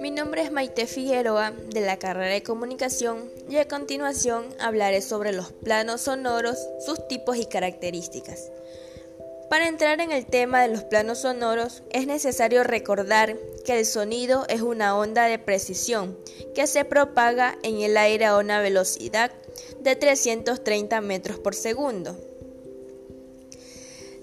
Mi nombre es Maite Figueroa de la carrera de comunicación y a continuación hablaré sobre los planos sonoros, sus tipos y características. Para entrar en el tema de los planos sonoros es necesario recordar que el sonido es una onda de precisión que se propaga en el aire a una velocidad de 330 metros por segundo.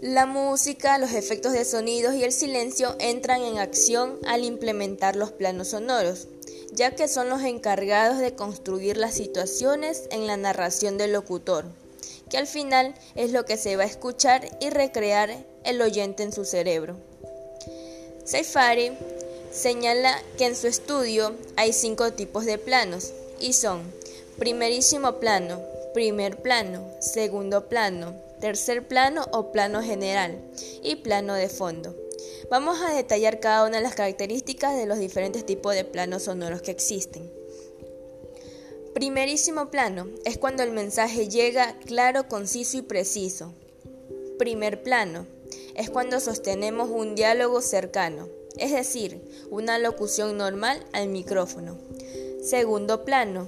La música, los efectos de sonidos y el silencio entran en acción al implementar los planos sonoros, ya que son los encargados de construir las situaciones en la narración del locutor, que al final es lo que se va a escuchar y recrear el oyente en su cerebro. Seifari señala que en su estudio hay cinco tipos de planos y son primerísimo plano, primer plano, segundo plano, tercer plano o plano general y plano de fondo. Vamos a detallar cada una de las características de los diferentes tipos de planos sonoros que existen. Primerísimo plano es cuando el mensaje llega claro, conciso y preciso. Primer plano es cuando sostenemos un diálogo cercano, es decir, una locución normal al micrófono. Segundo plano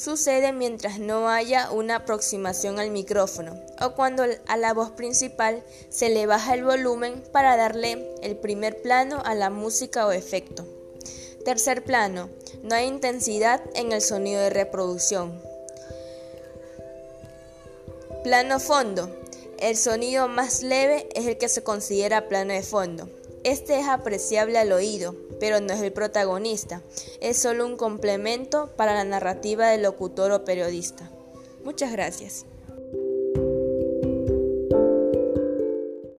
sucede mientras no haya una aproximación al micrófono o cuando a la voz principal se le baja el volumen para darle el primer plano a la música o efecto. Tercer plano, no hay intensidad en el sonido de reproducción. Plano fondo, el sonido más leve es el que se considera plano de fondo. Este es apreciable al oído, pero no es el protagonista, es solo un complemento para la narrativa del locutor o periodista. Muchas gracias.